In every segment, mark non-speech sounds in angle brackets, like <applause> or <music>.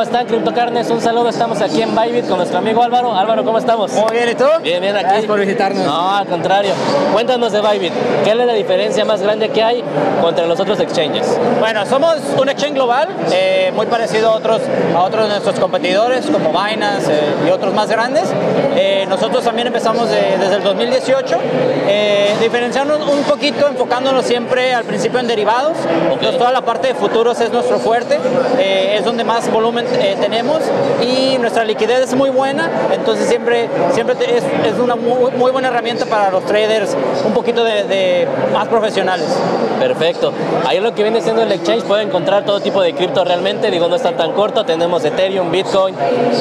¿Cómo están, Carnes? Un saludo, estamos aquí en Bybit con nuestro amigo Álvaro. Álvaro, ¿cómo estamos? Muy bien, ¿y tú? Bien, bien, aquí. Gracias por visitarnos. No, al contrario. Cuéntanos de Bybit. ¿Qué es la diferencia más grande que hay contra los otros exchanges? Bueno, somos un exchange global, eh, muy parecido a otros, a otros de nuestros competidores, como Binance eh, y otros más grandes. Eh, nosotros también empezamos desde el 2018, diferenciándonos un poquito, enfocándonos siempre al principio en derivados. Entonces, toda la parte de futuros es nuestro fuerte, es donde más volumen tenemos y nuestra liquidez es muy buena, entonces siempre, siempre es, es una muy, muy, buena herramienta para los traders un poquito de, más profesionales. Perfecto. Ahí lo que viene siendo el exchange puede encontrar todo tipo de cripto realmente, digo, no está tan corto, tenemos Ethereum, Bitcoin,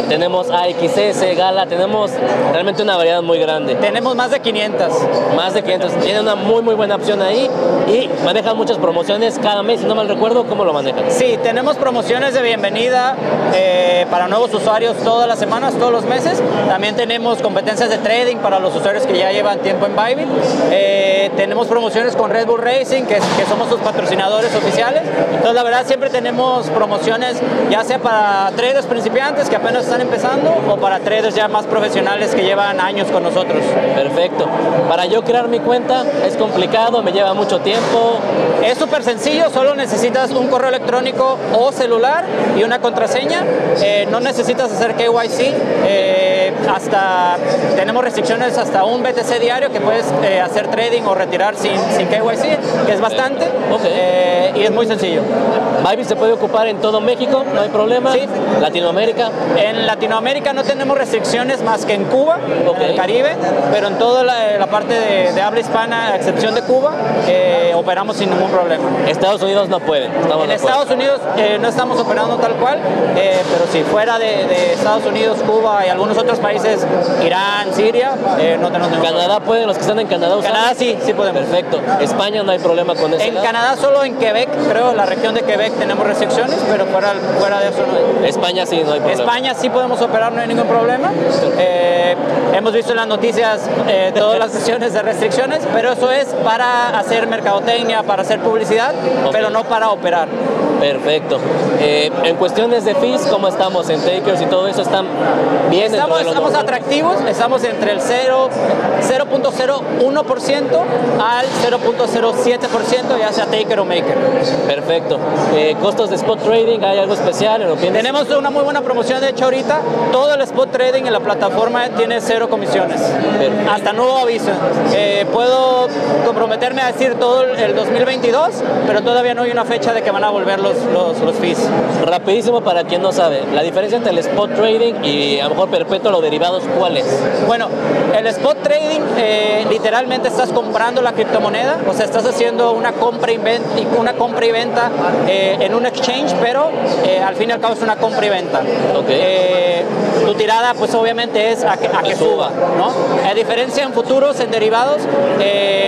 tenemos AXS, Gala, tenemos realmente una variedad muy grande. Tenemos más de 500. Más de 500. Tiene una muy muy buena opción ahí y manejan muchas promociones cada mes, si no mal recuerdo, ¿cómo lo manejan? Sí, tenemos promociones de bienvenida eh, para nuevos usuarios todas las semanas, todos los meses. También tenemos competencias de trading para los usuarios que ya llevan tiempo en Bybit. Eh, tenemos promociones con Red Bull Racing, que, que somos sus patrocinadores oficiales. Entonces, la verdad, siempre tenemos promociones, ya sea para traders principiantes que apenas están empezando o para traders ya más profesionales que llevan años con nosotros. Perfecto. Para yo crear mi cuenta es complicado, me lleva mucho tiempo. Es súper sencillo, solo necesitas un correo electrónico o celular y una contraseña. Eh, no necesitas hacer KYC. Eh, hasta tenemos restricciones hasta un BTC diario que puedes eh, hacer trading o retirar sin, sin KYC, que es bastante y es muy sencillo. Bybit se puede ocupar en todo México, no hay problema. Sí. Latinoamérica. En Latinoamérica no tenemos restricciones más que en Cuba, en el Caribe, pero en toda la, parte de, habla hispana, a excepción de Cuba, operamos sin ningún problema. Estados Unidos no pueden. En Estados Unidos no estamos operando tal cual, pero si fuera de, Estados Unidos, Cuba y algunos otros países, Irán, Siria, eh, no tenemos ningún ¿Canadá pueden? ¿Los que están en Canadá Canadá sí, sí podemos. Perfecto. ¿España no hay problema con eso? En Canadá solo en Quebec, creo, la región de Quebec tenemos restricciones, pero fuera, fuera de eso no hay. España sí, no hay problema. España sí podemos operar, no hay ningún problema. Eh, hemos visto en las noticias eh, todas las sesiones de restricciones, pero eso es para hacer mercadotecnia, para hacer publicidad, pero no para operar. Perfecto. Eh, en cuestiones de fees, ¿cómo estamos en takers y todo eso? ¿Están bien? Estamos, estamos atractivos, estamos entre el 0.01% al 0.07%, ya sea taker o maker. Perfecto. Eh, ¿Costos de spot trading? ¿Hay algo especial? Tenemos una muy buena promoción, de hecho ahorita todo el spot trading en la plataforma tiene cero comisiones. Hasta nuevo aviso. Eh, puedo comprometerme a decir todo el 2022, pero todavía no hay una fecha de que van a volverlo los, los, fees. Rapidísimo para quien no sabe, la diferencia entre el spot trading y a lo mejor perpetuo los derivados, ¿cuál es? Bueno, el spot trading eh, literalmente estás comprando la criptomoneda, o sea, estás haciendo una compra y venta, una compra y venta eh, en un exchange, pero eh, al fin y al cabo es una compra y venta. Okay. tu tirada, pues obviamente es a que, a que suba, ¿no? A diferencia en futuros, en derivados,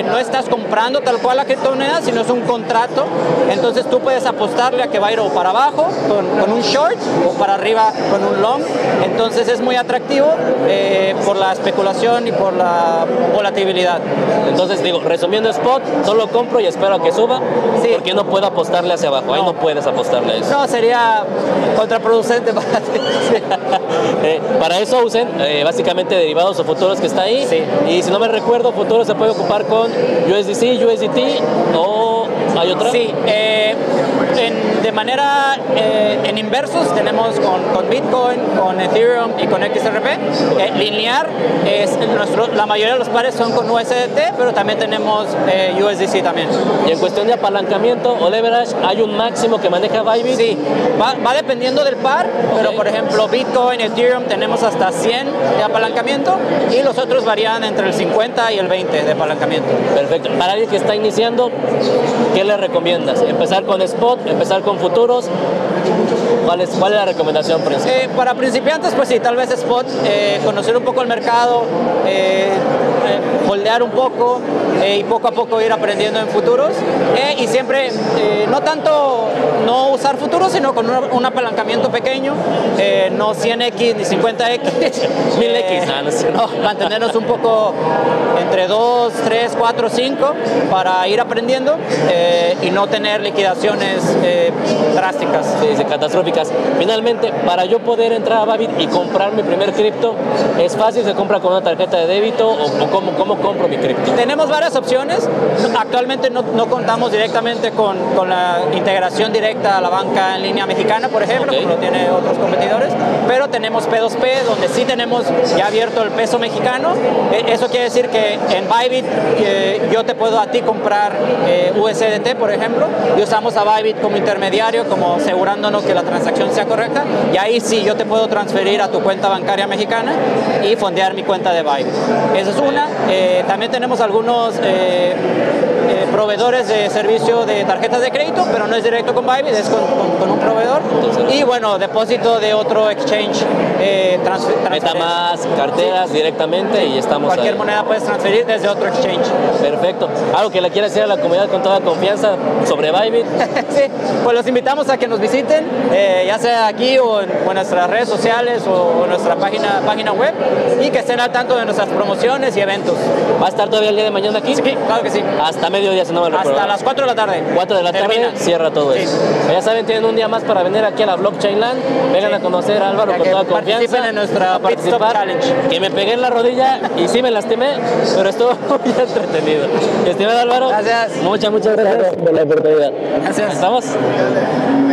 no estás comprando tal cual la criptomoneda, sino es un contrato, entonces tú puedes apostar a que va a ir o para abajo con, un short o para arriba con un long. Entonces es muy atractivo eh, por la especulación y por la volatilidad. Entonces digo, resumiendo spot, solo compro y espero a que suba sí. porque no puedo apostarle hacia abajo. Ahí no puedes apostarle a eso. No, sería contraproducente <laughs> para ti. <laughs> Eh, para eso usen eh, básicamente derivados o futuros que está ahí. Sí. Y si no me recuerdo, futuros se puede ocupar con USDC, USDT o hay otra. Sí, de manera eh, en inversos tenemos con, Bitcoin, con Ethereum y con XRP. Eh, linear es nuestro, la mayoría de los pares son con USDT, pero también tenemos eh, USDC también. Y en cuestión de apalancamiento o leverage, ¿hay un máximo que maneja Bybit? Sí, va, dependiendo del par, pero por ejemplo Bitcoin, Ethereum tenemos hasta 100 de apalancamiento y los otros varían entre el 50 y el 20 de apalancamiento. Perfecto. Para alguien que está iniciando, ¿qué le recomiendas? ¿Empezar con spot? ¿Empezar con futuros? ¿Cuál es, cuál es la recomendación principal? Eh, para principiantes, pues sí, tal vez spot, eh, conocer un poco el mercado, eh, holdear un poco y poco a poco ir aprendiendo en futuros. y siempre, no tanto no usar futuros, sino con un, apalancamiento pequeño, no 100x ni 50x, 1000x. <laughs> no, mantenernos un poco entre 2, 3, 4, 5 para ir aprendiendo y no tener liquidaciones drásticas. sí, sí, catastróficas. Finalmente, para yo poder entrar a Bybit y comprar mi primer cripto, ¿es fácil? ¿Se compra con una tarjeta de débito o, o cómo, cómo compro mi cripto? Tenemos varias opciones. Actualmente no, no contamos directamente con, con, la integración directa a la banca en línea mexicana, por ejemplo, okay. como lo tienen otros competidores, pero tenemos P2P, donde sí tenemos ya abierto el peso mexicano. E, eso quiere decir que en Bybit eh, yo te puedo a ti comprar eh, USDT, por ejemplo, y usamos a Bybit como intermediario, como asegurándonos que la transacción sea correcta, y ahí sí yo te puedo transferir a tu cuenta bancaria mexicana y fondear mi cuenta de Bybit. Esa es una. Eh, también tenemos algunos eh, eh, proveedores de servicio de tarjetas de crédito, pero no es directo con Bybit, es con, un proveedor. Y bueno, depósito de otro exchange. Eh, transfer, Metamask, carteras sí. directamente y estamos Cualquier ahí. moneda puedes transferir desde otro exchange. Perfecto. ¿Algo que le quiera decir a la comunidad con toda confianza sobre Bybit? <laughs> sí, pues los invitamos a que nos visiten, eh, ya sea aquí o en, o en, nuestras redes sociales o en nuestra página, página web y que estén al tanto de nuestras promociones y eventos. ¿Va a estar todavía el día de mañana aquí? Sí, claro que sí. Hasta mediodía, si no me recuerdo. Hasta las 4 de la tarde. 4 de la Termina. tarde cierra todo Sí. eso. Ya saben, tienen un día más para venir aquí a la Blockchain Land. Vengan Sí. a conocer a Álvaro Ya con toda confianza. Participen en nuestra participar. Challenge. Que me pegué en la rodilla y sí me lastimé, pero estuvo <laughs> muy entretenido. Estimado Álvaro, Gracias. muchas, muchas gracias por la oportunidad. Gracias. ¿Estamos?